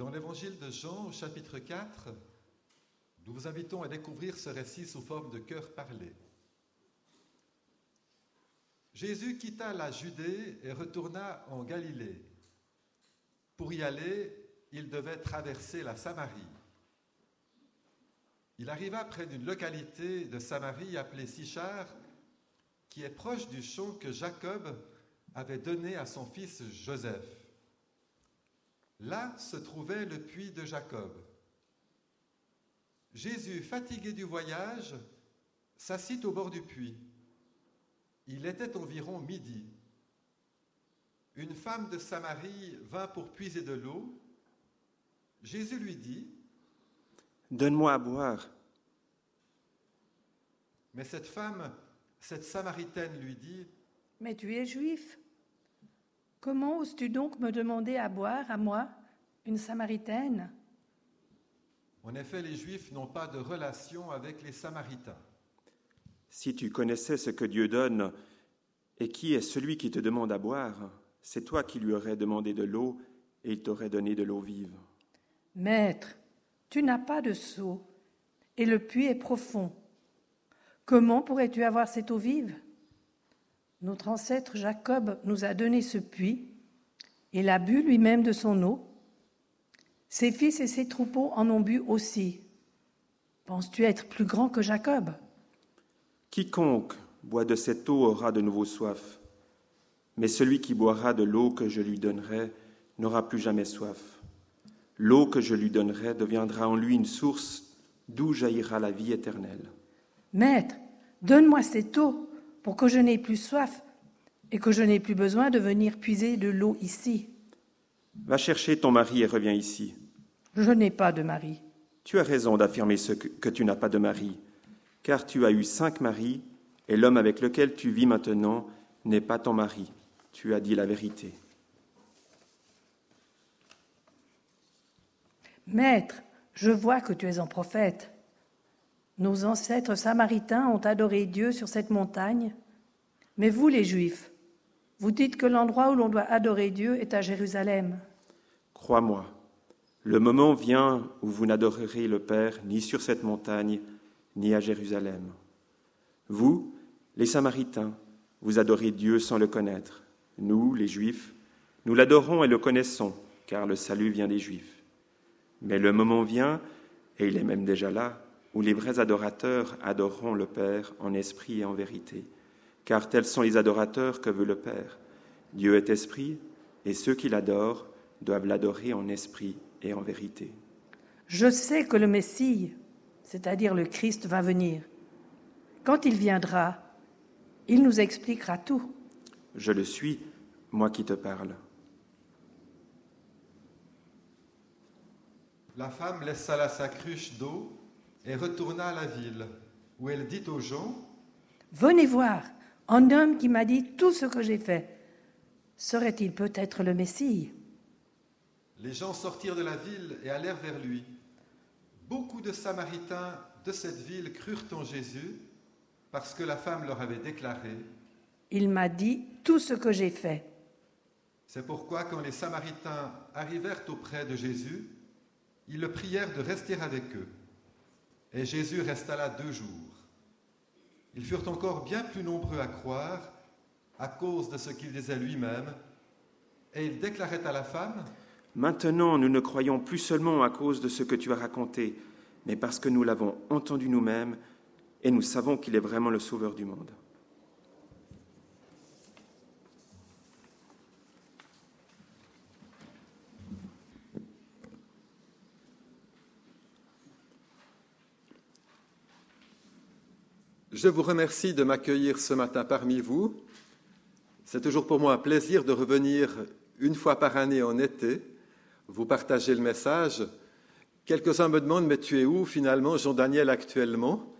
Dans l'évangile de Jean, au chapitre 4, nous vous invitons à découvrir ce récit sous forme de cœur parlé. Jésus quitta la Judée et retourna en Galilée. Pour y aller, il devait traverser la Samarie. Il arriva près d'une localité de Samarie appelée Sichar, qui est proche du champ que Jacob avait donné à son fils Joseph. Là se trouvait le puits de Jacob. Jésus, fatigué du voyage, s'assit au bord du puits. Il était environ midi. Une femme de Samarie vint pour puiser de l'eau. Jésus lui dit, Donne-moi à boire. mais cette femme, cette Samaritaine lui dit, Mais tu es juif. Comment oses-tu donc me demander à boire, à moi, une Samaritaine? En effet les Juifs n'ont pas de relation avec les Samaritains. Si tu connaissais ce que Dieu donne et qui est celui qui te demande à boire, c'est toi qui lui aurais demandé de l'eau et il t'aurait donné de l'eau vive. Maître, tu n'as pas de seau et le puits est profond. Comment pourrais-tu avoir cette eau vive? Notre ancêtre Jacob nous a donné ce puits. Il a bu lui-même de son eau. Ses fils et ses troupeaux en ont bu aussi. Penses-tu être plus grand que Jacob? Quiconque boit de cette eau aura de nouveau soif, mais celui qui boira de l'eau que je lui donnerai n'aura plus jamais soif. L'eau que je lui donnerai deviendra en lui une source d'où jaillira la vie éternelle. Maître, donne-moi cette eau pour que je n'ai plus soif et que je n'ai plus besoin de venir puiser de l'eau ici. Va chercher ton mari et reviens ici. Je n'ai pas de mari. Tu as raison d'affirmer ce que, que tu n'as pas de mari, car tu as eu cinq maris, et l'homme avec lequel tu vis maintenant n'est pas ton mari. Tu as dit la vérité. Maître, je vois que tu es un prophète. Nos ancêtres samaritains ont adoré Dieu sur cette montagne, mais vous les Juifs, vous dites que l'endroit où l'on doit adorer Dieu est à Jérusalem. Crois-moi, le moment vient où vous n'adorerez le Père ni sur cette montagne, ni à Jérusalem. Vous, les Samaritains, vous adorez Dieu sans le connaître. Nous, les Juifs, nous l'adorons et le connaissons, car le salut vient des Juifs. Mais le moment vient, et il est même déjà là, où les vrais adorateurs adoreront le Père en esprit et en vérité, car tels sont les adorateurs que veut le Père. Dieu est esprit, et ceux qui l'adorent doivent l'adorer en esprit et en vérité. Je sais que le Messie, c'est-à-dire le Christ, va venir. Quand il viendra, il nous expliquera tout. Je le suis, moi qui te parle. La femme laissa là sa cruche d'eau et retourna à la ville, où elle dit aux gens, Venez voir, un homme qui m'a dit tout ce que j'ai fait. Serait-il peut-être le Messie? Les gens sortirent de la ville et allèrent vers lui. Beaucoup de Samaritains de cette ville crurent en Jésus parce que la femme leur avait déclaré. Il m'a dit tout ce que j'ai fait. C'est pourquoi quand les Samaritains arrivèrent auprès de Jésus, ils le prièrent de rester avec eux. Et Jésus resta là deux jours. Ils furent encore bien plus nombreux à croire à cause de ce qu'il disait lui-même, et il déclarait à la femme, Maintenant, nous ne croyons plus seulement à cause de ce que tu as raconté, mais parce que nous l'avons entendu nous-mêmes et nous savons qu'il est vraiment le Sauveur du monde. Je vous remercie de m'accueillir ce matin parmi vous. C'est toujours pour moi un plaisir de revenir une fois par année en été, vous partager le message. Quelques-uns me demandent, mais tu es où finalement, Jean-Daniel, actuellement?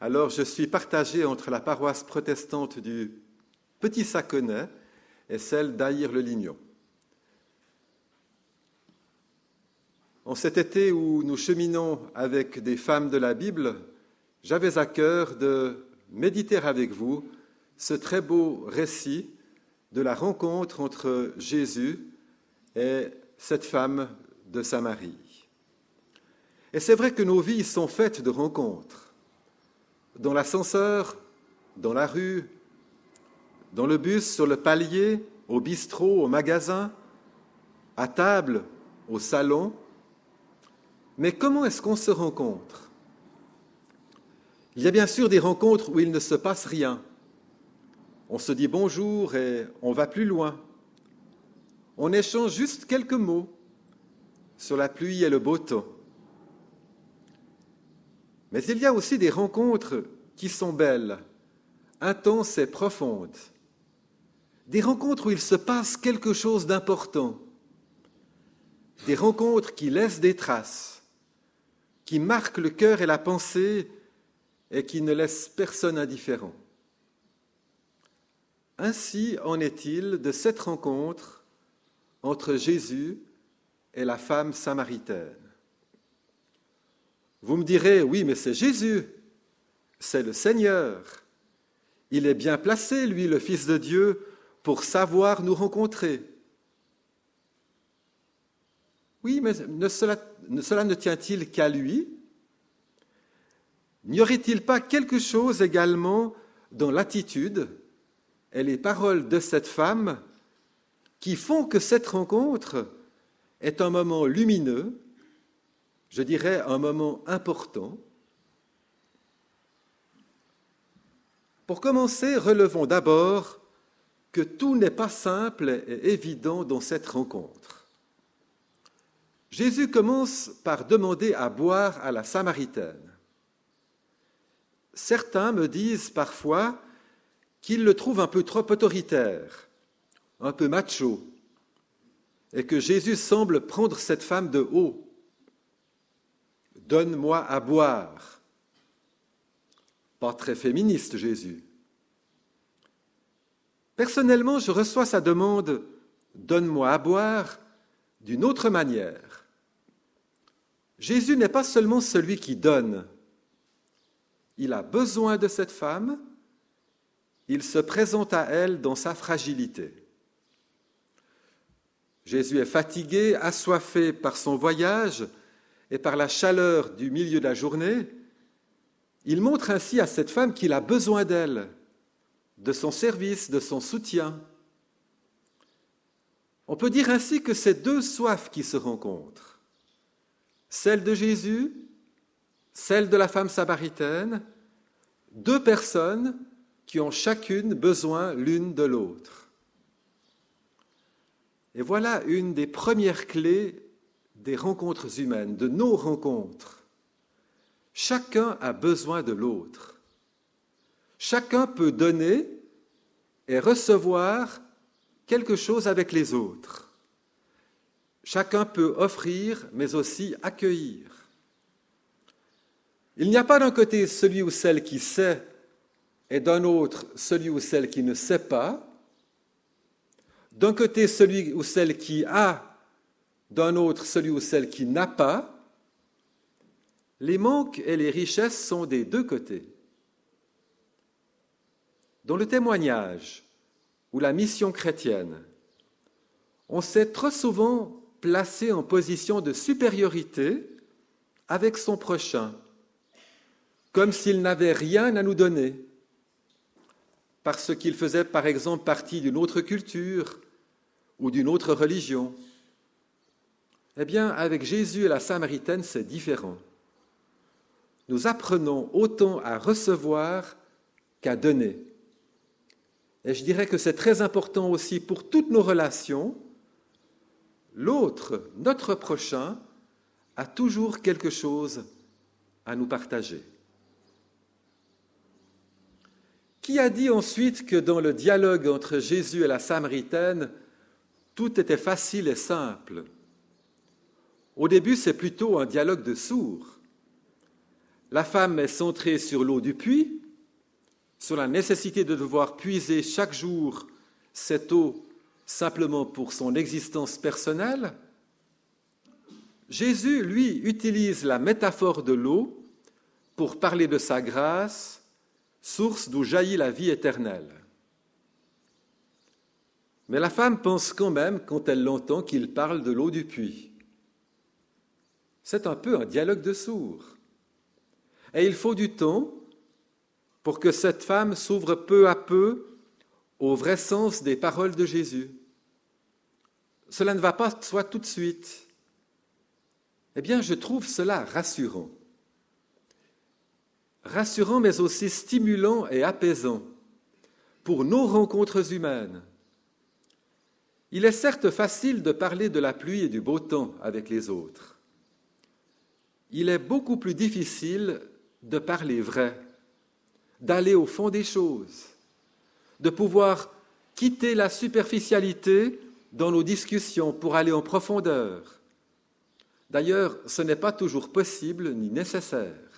Alors, je suis partagé entre la paroisse protestante du Petit Saconnet et celle d'Aïr-le-Lignon. En cet été où nous cheminons avec des femmes de la Bible, j'avais à cœur de méditer avec vous ce très beau récit de la rencontre entre Jésus et cette femme de Samarie. Et c'est vrai que nos vies sont faites de rencontres. Dans l'ascenseur, dans la rue, dans le bus, sur le palier, au bistrot, au magasin, à table, au salon. Mais comment est-ce qu'on se rencontre? Il y a bien sûr des rencontres où il ne se passe rien. On se dit bonjour et on va plus loin. On échange juste quelques mots sur la pluie et le beau temps. Mais il y a aussi des rencontres qui sont belles, intenses et profondes. Des rencontres où il se passe quelque chose d'important. Des rencontres qui laissent des traces, qui marquent le cœur et la pensée et qui ne laissent personne indifférent. Ainsi en est-il de cette rencontre entre Jésus et la femme samaritaine. Vous me direz, oui, mais c'est Jésus, c'est le Seigneur. Il est bien placé, lui, le Fils de Dieu, pour savoir nous rencontrer. Oui, mais cela ne tient-il qu'à lui? N'y aurait-il pas quelque chose également dans l'attitude et les paroles de cette femme qui font que cette rencontre est un moment lumineux, je dirais un moment important? Pour commencer, relevons d'abord que tout n'est pas simple et évident dans cette rencontre. Jésus commence par demander à boire à la Samaritaine. Certains me disent parfois qu'il le trouve un peu trop autoritaire, un peu macho, et que Jésus semble prendre cette femme de haut. Donne-moi à boire. Pas très féministe, Jésus. Personnellement, je reçois sa demande Donne-moi à boire d'une autre manière. Jésus n'est pas seulement celui qui donne. Il a besoin de cette femme il se présente à elle dans sa fragilité. Jésus est fatigué, assoiffé par son voyage et par la chaleur du milieu de la journée. Il montre ainsi à cette femme qu'il a besoin d'elle, de son service, de son soutien. On peut dire ainsi que c'est deux soifs qui se rencontrent. Celle de Jésus, celle de la femme samaritaine, deux personnes qui ont chacune besoin l'une de l'autre. Et voilà une des premières clés des rencontres humaines, de nos rencontres. Chacun a besoin de l'autre. Chacun peut donner et recevoir quelque chose avec les autres. Chacun peut offrir, mais aussi accueillir. Il n'y a pas d'un côté celui ou celle qui sait et d'un autre celui ou celle qui ne sait pas, d'un côté celui ou celle qui a, d'un autre celui ou celle qui n'a pas, les manques et les richesses sont des deux côtés. Dans le témoignage ou la mission chrétienne, on s'est trop souvent placé en position de supériorité avec son prochain, comme s'il n'avait rien à nous donner parce qu'il faisait par exemple partie d'une autre culture ou d'une autre religion. Eh bien, avec Jésus et la Samaritaine, c'est différent. Nous apprenons autant à recevoir qu'à donner. Et je dirais que c'est très important aussi pour toutes nos relations. L'autre, notre prochain, a toujours quelque chose à nous partager. Qui a dit ensuite que dans le dialogue entre Jésus et la Samaritaine, tout était facile et simple Au début, c'est plutôt un dialogue de sourds. La femme est centrée sur l'eau du puits, sur la nécessité de devoir puiser chaque jour cette eau simplement pour son existence personnelle. Jésus, lui, utilise la métaphore de l'eau pour parler de sa grâce, source d'où jaillit la vie éternelle. Mais la femme pense quand même, quand elle l'entend, qu'il parle de l'eau du puits. C'est un peu un dialogue de sourds. Et il faut du temps pour que cette femme s'ouvre peu à peu au vrai sens des paroles de Jésus. Cela ne va pas soit tout de suite. Eh bien, je trouve cela rassurant. Rassurant, mais aussi stimulant et apaisant pour nos rencontres humaines. Il est certes facile de parler de la pluie et du beau temps avec les autres. Il est beaucoup plus difficile de parler vrai, d'aller au fond des choses, de pouvoir quitter la superficialité dans nos discussions pour aller en profondeur. D'ailleurs, ce n'est pas toujours possible ni nécessaire.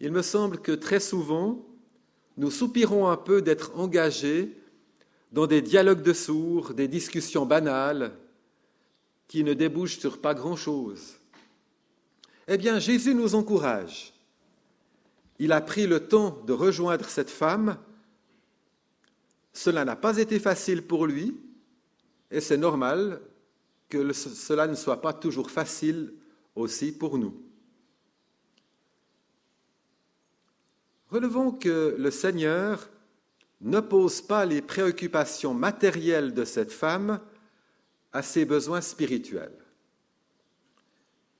Il me semble que très souvent, nous soupirons un peu d'être engagés dans des dialogues de sourds, des discussions banales qui ne débouchent sur pas grand-chose. Eh bien, Jésus nous encourage. Il a pris le temps de rejoindre cette femme. Cela n'a pas été facile pour lui, et c'est normal que cela ne soit pas toujours facile aussi pour nous. Relevons que le Seigneur n'oppose pas les préoccupations matérielles de cette femme à ses besoins spirituels.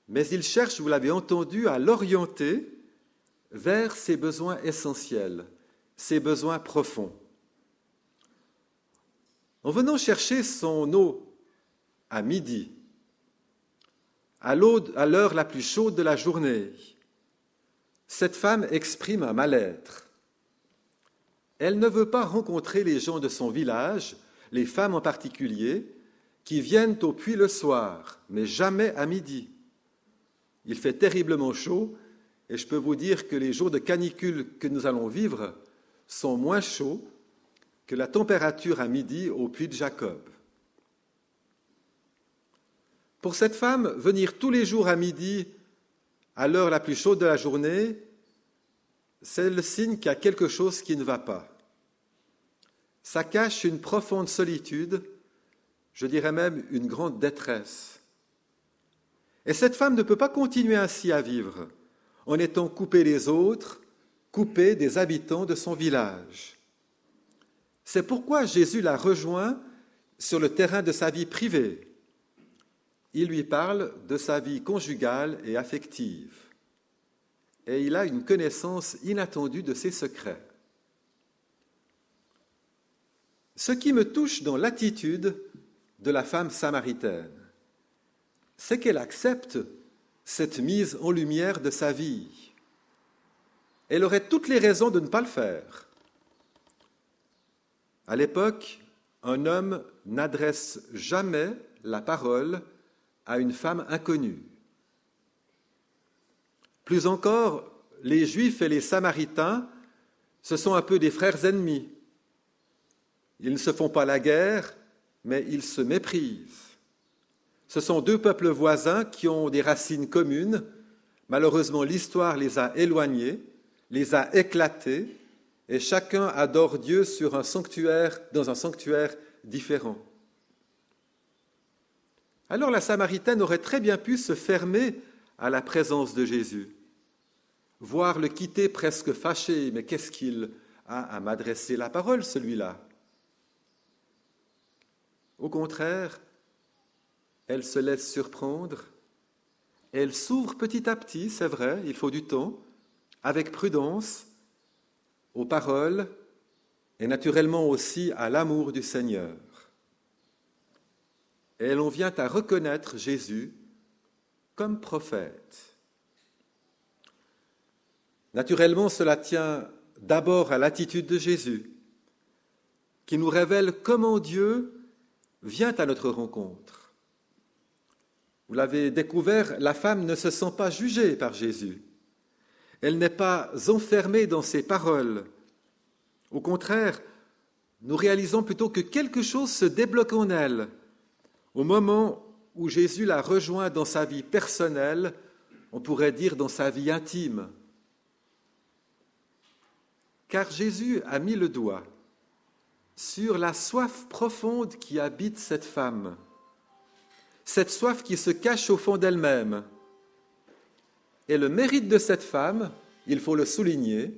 Mais il cherche, vous l'avez entendu, à l'orienter vers ses besoins essentiels, ses besoins profonds. En venant chercher son eau à midi, à l'heure la plus chaude de la journée, cette femme exprime un mal-être. Elle ne veut pas rencontrer les gens de son village, les femmes en particulier, qui viennent au puits le soir, mais jamais à midi. Il fait terriblement chaud et je peux vous dire que les jours de canicule que nous allons vivre sont moins chauds que la température à midi au puits de Jacob. Pour cette femme, venir tous les jours à midi, à l'heure la plus chaude de la journée, c'est le signe qu'il y a quelque chose qui ne va pas. Ça cache une profonde solitude, je dirais même une grande détresse. Et cette femme ne peut pas continuer ainsi à vivre, en étant coupée des autres, coupée des habitants de son village. C'est pourquoi Jésus la rejoint sur le terrain de sa vie privée. Il lui parle de sa vie conjugale et affective. Et il a une connaissance inattendue de ses secrets. Ce qui me touche dans l'attitude de la femme samaritaine, c'est qu'elle accepte cette mise en lumière de sa vie. Elle aurait toutes les raisons de ne pas le faire. À l'époque, un homme n'adresse jamais la parole à une femme inconnue. Plus encore, les Juifs et les Samaritains, ce sont un peu des frères ennemis. Ils ne se font pas la guerre, mais ils se méprisent. Ce sont deux peuples voisins qui ont des racines communes. Malheureusement, l'histoire les a éloignés, les a éclatés, et chacun adore Dieu dans un sanctuaire différent. Alors la Samaritaine aurait très bien pu se fermer à la présence de Jésus, voir le quitter presque fâché, mais qu'est-ce qu'il a à m'adresser la parole, celui-là? Au contraire, elle se laisse surprendre, elle s'ouvre petit à petit, c'est vrai, il faut du temps, avec prudence, aux paroles et naturellement aussi à l'amour du Seigneur. Et l'on vient à reconnaître Jésus comme prophète. Naturellement, cela tient d'abord à l'attitude de Jésus, qui nous révèle comment Dieu vient à notre rencontre. Vous l'avez découvert, la femme ne se sent pas jugée par Jésus. Elle n'est pas enfermée dans ses paroles. Au contraire, nous réalisons plutôt que quelque chose se débloque en elle au moment où Jésus la rejoint dans sa vie personnelle, on pourrait dire dans sa vie intime. Car Jésus a mis le doigt sur la soif profonde qui habite cette femme cette soif qui se cache au fond d'elle-même. Et le mérite de cette femme, il faut le souligner,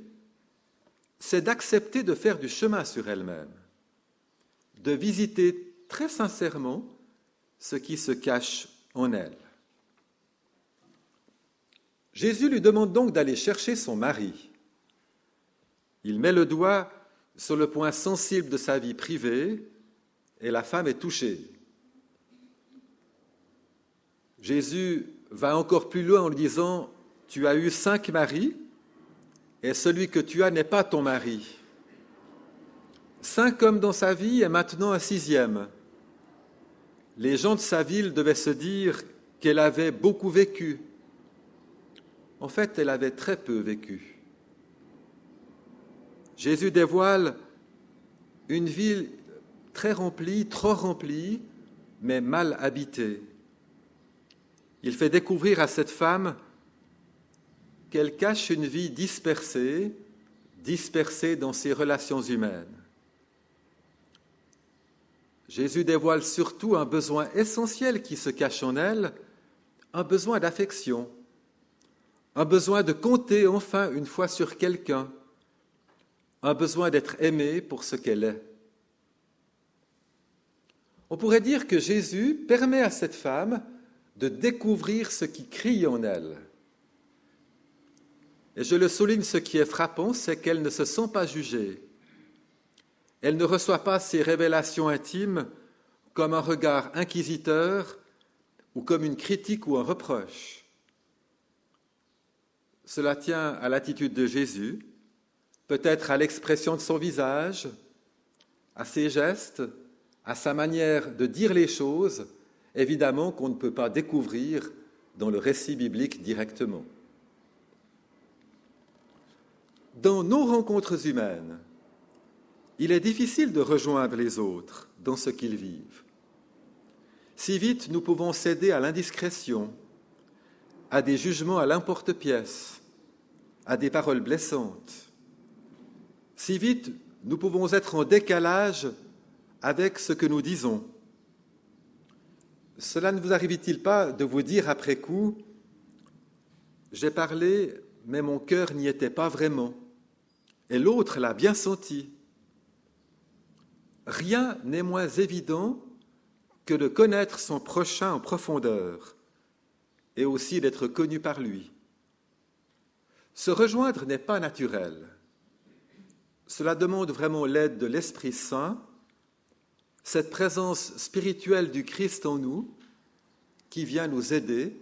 c'est d'accepter de faire du chemin sur elle-même, de visiter très sincèrement ce qui se cache en elle. Jésus lui demande donc d'aller chercher son mari. Il met le doigt sur le point sensible de sa vie privée et la femme est touchée. Jésus va encore plus loin en lui disant, tu as eu cinq maris et celui que tu as n'est pas ton mari. Cinq hommes dans sa vie et maintenant un sixième. Les gens de sa ville devaient se dire qu'elle avait beaucoup vécu. En fait, elle avait très peu vécu. Jésus dévoile une ville très remplie, trop remplie, mais mal habitée. Il fait découvrir à cette femme qu'elle cache une vie dispersée, dispersée dans ses relations humaines. Jésus dévoile surtout un besoin essentiel qui se cache en elle, un besoin d'affection, un besoin de compter enfin une fois sur quelqu'un, un besoin d'être aimé pour ce qu'elle est. On pourrait dire que Jésus permet à cette femme de découvrir ce qui crie en elle. Et je le souligne, ce qui est frappant, c'est qu'elle ne se sent pas jugée. Elle ne reçoit pas ces révélations intimes comme un regard inquisiteur ou comme une critique ou un reproche. Cela tient à l'attitude de Jésus, peut-être à l'expression de son visage, à ses gestes, à sa manière de dire les choses, évidemment qu'on ne peut pas découvrir dans le récit biblique directement. Dans nos rencontres humaines, il est difficile de rejoindre les autres dans ce qu'ils vivent. Si vite nous pouvons céder à l'indiscrétion, à des jugements à l'importe-pièce, à des paroles blessantes. Si vite nous pouvons être en décalage avec ce que nous disons. Cela ne vous arrive-t-il pas de vous dire après coup, j'ai parlé, mais mon cœur n'y était pas vraiment, et l'autre l'a bien senti Rien n'est moins évident que de connaître son prochain en profondeur et aussi d'être connu par lui. Se rejoindre n'est pas naturel. Cela demande vraiment l'aide de l'Esprit Saint, cette présence spirituelle du Christ en nous qui vient nous aider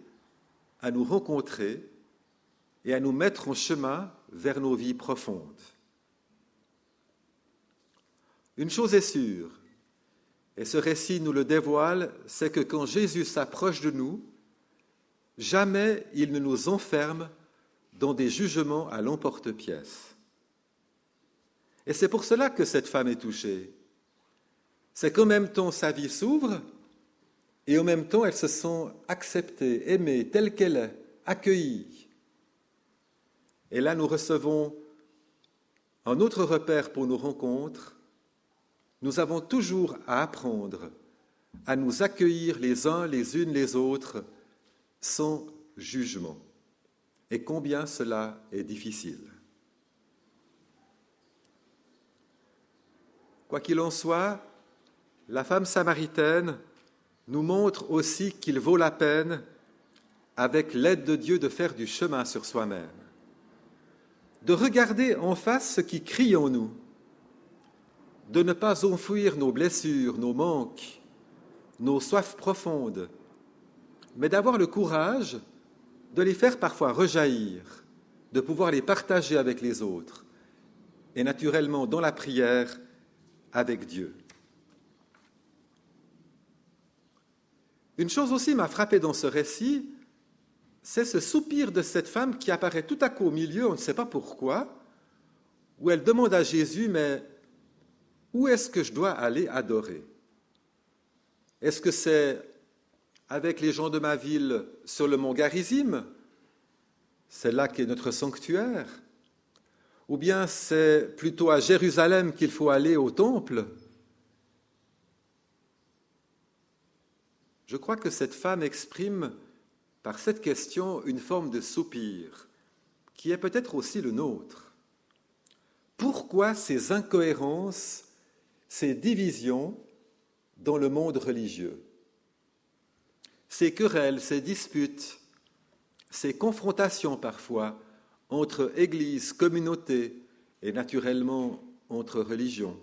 à nous rencontrer et à nous mettre en chemin vers nos vies profondes. Une chose est sûre, et ce récit nous le dévoile, c'est que quand Jésus s'approche de nous, jamais il ne nous enferme dans des jugements à l'emporte-pièce. Et c'est pour cela que cette femme est touchée. C'est qu'en même temps sa vie s'ouvre et en même temps elle se sent acceptée, aimée, telle qu'elle est, accueillie. Et là nous recevons un autre repère pour nos rencontres, nous avons toujours à apprendre à nous accueillir les uns les unes les autres sans jugement. Et combien cela est difficile. Quoi qu'il en soit, la femme samaritaine nous montre aussi qu'il vaut la peine, avec l'aide de Dieu, de faire du chemin sur soi-même, de regarder en face ce qui crie en nous, de ne pas enfouir nos blessures, nos manques, nos soifs profondes, mais d'avoir le courage de les faire parfois rejaillir, de pouvoir les partager avec les autres, et naturellement dans la prière avec Dieu. Une chose aussi m'a frappé dans ce récit, c'est ce soupir de cette femme qui apparaît tout à coup au milieu, on ne sait pas pourquoi, où elle demande à Jésus, mais où est-ce que je dois aller adorer? Est-ce que c'est avec les gens de ma ville sur le mont Garizim? C'est là qu'est notre sanctuaire? Ou bien c'est plutôt à Jérusalem qu'il faut aller au temple? Je crois que cette femme exprime par cette question une forme de soupir, qui est peut-être aussi le nôtre. Pourquoi ces incohérences, ces divisions dans le monde religieux Ces querelles, ces disputes, ces confrontations parfois entre Église, communauté et naturellement entre religions.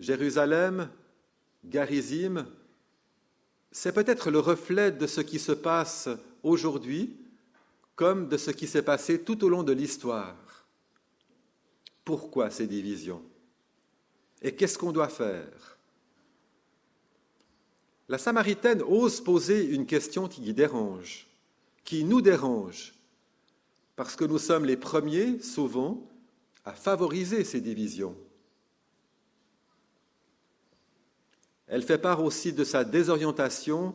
Jérusalem, Garizim, c'est peut-être le reflet de ce qui se passe aujourd'hui comme de ce qui s'est passé tout au long de l'histoire. Pourquoi ces divisions Et qu'est-ce qu'on doit faire? La Samaritaine ose poser une question qui dérange, qui nous dérange, parce que nous sommes les premiers, souvent, à favoriser ces divisions. Elle fait part aussi de sa désorientation.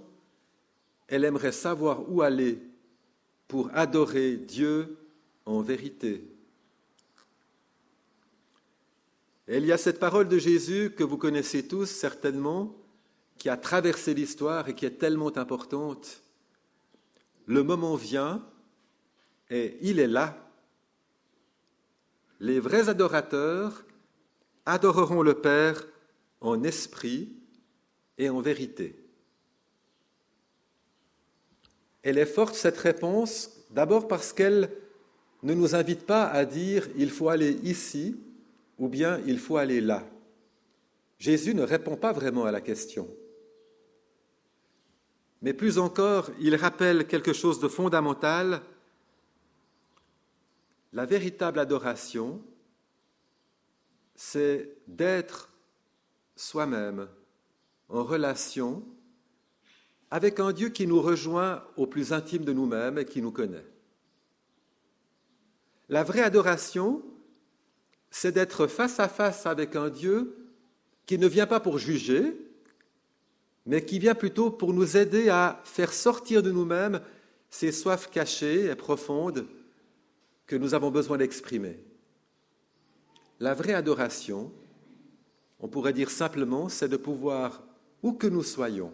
Elle aimerait savoir où aller pour adorer Dieu en vérité. Et il y a cette parole de Jésus que vous connaissez tous certainement, qui a traversé l'histoire et qui est tellement importante. Le moment vient et il est là. Les vrais adorateurs adoreront le Père en esprit et en vérité. Elle est forte, cette réponse, d'abord parce qu'elle ne nous invite pas à dire il faut aller ici ou bien il faut aller là. Jésus ne répond pas vraiment à la question. Mais plus encore, il rappelle quelque chose de fondamental. La véritable adoration, c'est d'être soi-même en relation avec un Dieu qui nous rejoint au plus intime de nous-mêmes et qui nous connaît. La vraie adoration, c'est d'être face à face avec un Dieu qui ne vient pas pour juger, mais qui vient plutôt pour nous aider à faire sortir de nous-mêmes ces soifs cachées et profondes que nous avons besoin d'exprimer. La vraie adoration, on pourrait dire simplement, c'est de pouvoir où que nous soyons,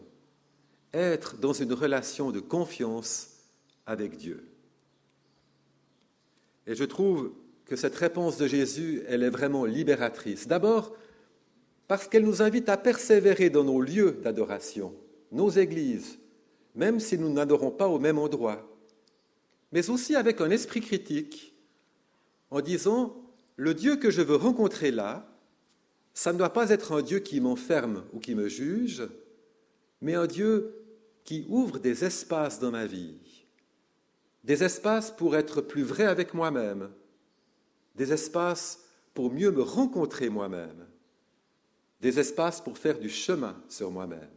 être dans une relation de confiance avec Dieu. Et je trouve que cette réponse de Jésus, elle est vraiment libératrice. D'abord, parce qu'elle nous invite à persévérer dans nos lieux d'adoration, nos églises, même si nous n'adorons pas au même endroit, mais aussi avec un esprit critique, en disant, le Dieu que je veux rencontrer là, ça ne doit pas être un Dieu qui m'enferme ou qui me juge, mais un Dieu qui ouvre des espaces dans ma vie, des espaces pour être plus vrai avec moi-même, des espaces pour mieux me rencontrer moi-même, des espaces pour faire du chemin sur moi-même.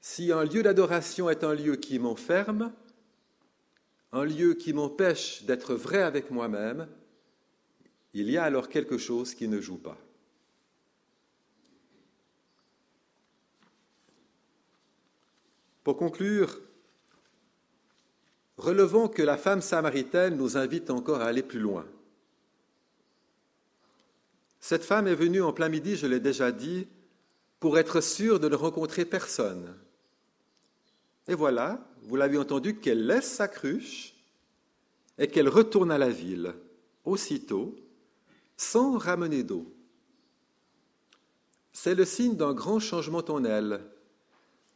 Si un lieu d'adoration est un lieu qui m'enferme, un lieu qui m'empêche d'être vrai avec moi-même, il y a alors quelque chose qui ne joue pas. Pour conclure, relevons que la femme samaritaine nous invite encore à aller plus loin. Cette femme est venue en plein midi, je l'ai déjà dit, pour être sûre de ne rencontrer personne. Et voilà, vous l'avez entendu, qu'elle laisse sa cruche et qu'elle retourne à la ville aussitôt sans ramener d'eau. C'est le signe d'un grand changement en elle,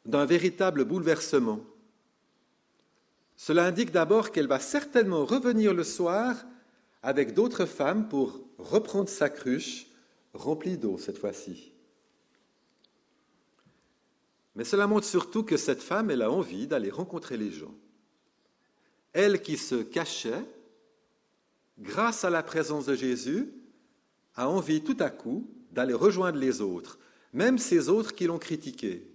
d'un véritable bouleversement. Cela indique d'abord qu'elle va certainement revenir le soir avec d'autres femmes pour reprendre sa cruche remplie d'eau cette fois-ci. Mais cela montre surtout que cette femme, elle a envie d'aller rencontrer les gens. Elle qui se cachait, grâce à la présence de Jésus, a envie tout à coup d'aller rejoindre les autres, même ces autres qui l'ont critiqué,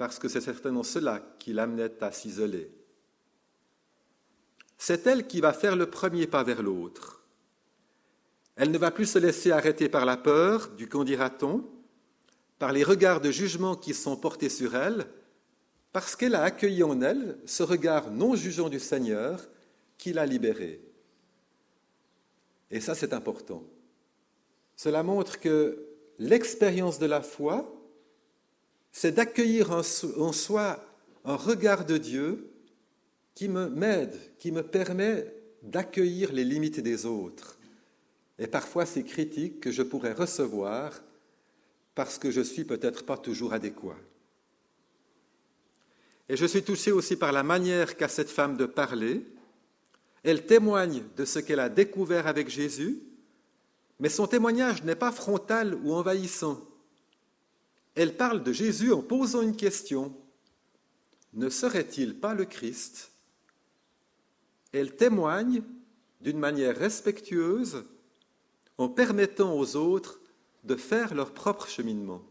parce que c'est certainement cela qui l'amenait à s'isoler. C'est elle qui va faire le premier pas vers l'autre. Elle ne va plus se laisser arrêter par la peur du qu'en dira-t-on, par les regards de jugement qui sont portés sur elle, parce qu'elle a accueilli en elle ce regard non jugeant du Seigneur qui l'a libérée. Et ça, c'est important. Cela montre que l'expérience de la foi, c'est d'accueillir en soi un regard de Dieu qui m'aide, qui me permet d'accueillir les limites des autres et parfois ces critiques que je pourrais recevoir parce que je suis peut-être pas toujours adéquat. Et je suis touché aussi par la manière qu'a cette femme de parler. Elle témoigne de ce qu'elle a découvert avec Jésus, mais son témoignage n'est pas frontal ou envahissant. Elle parle de Jésus en posant une question. Ne serait-il pas le Christ? Elle témoigne d'une manière respectueuse en permettant aux autres de faire leur propre cheminement.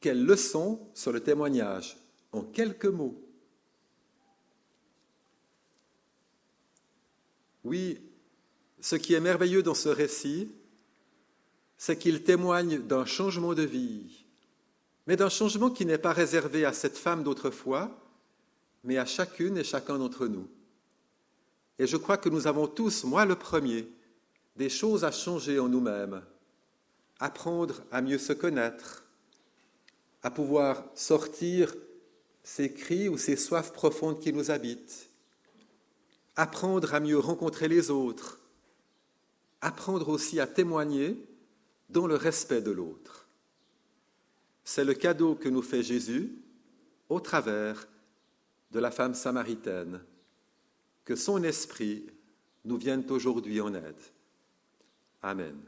Quelle leçon sur le témoignage en quelques mots. Oui, ce qui est merveilleux dans ce récit, c'est qu'il témoigne d'un changement de vie, mais d'un changement qui n'est pas réservé à cette femme d'autrefois, mais à chacune et chacun d'entre nous. Et je crois que nous avons tous, moi le premier, des choses à changer en nous-mêmes, apprendre à mieux se connaître, à pouvoir sortir ces cris ou ces soifs profondes qui nous habitent, apprendre à mieux rencontrer les autres, apprendre aussi à témoigner dans le respect de l'autre. C'est le cadeau que nous fait Jésus au travers de la femme samaritaine. Que son esprit nous vienne aujourd'hui en aide. Amen.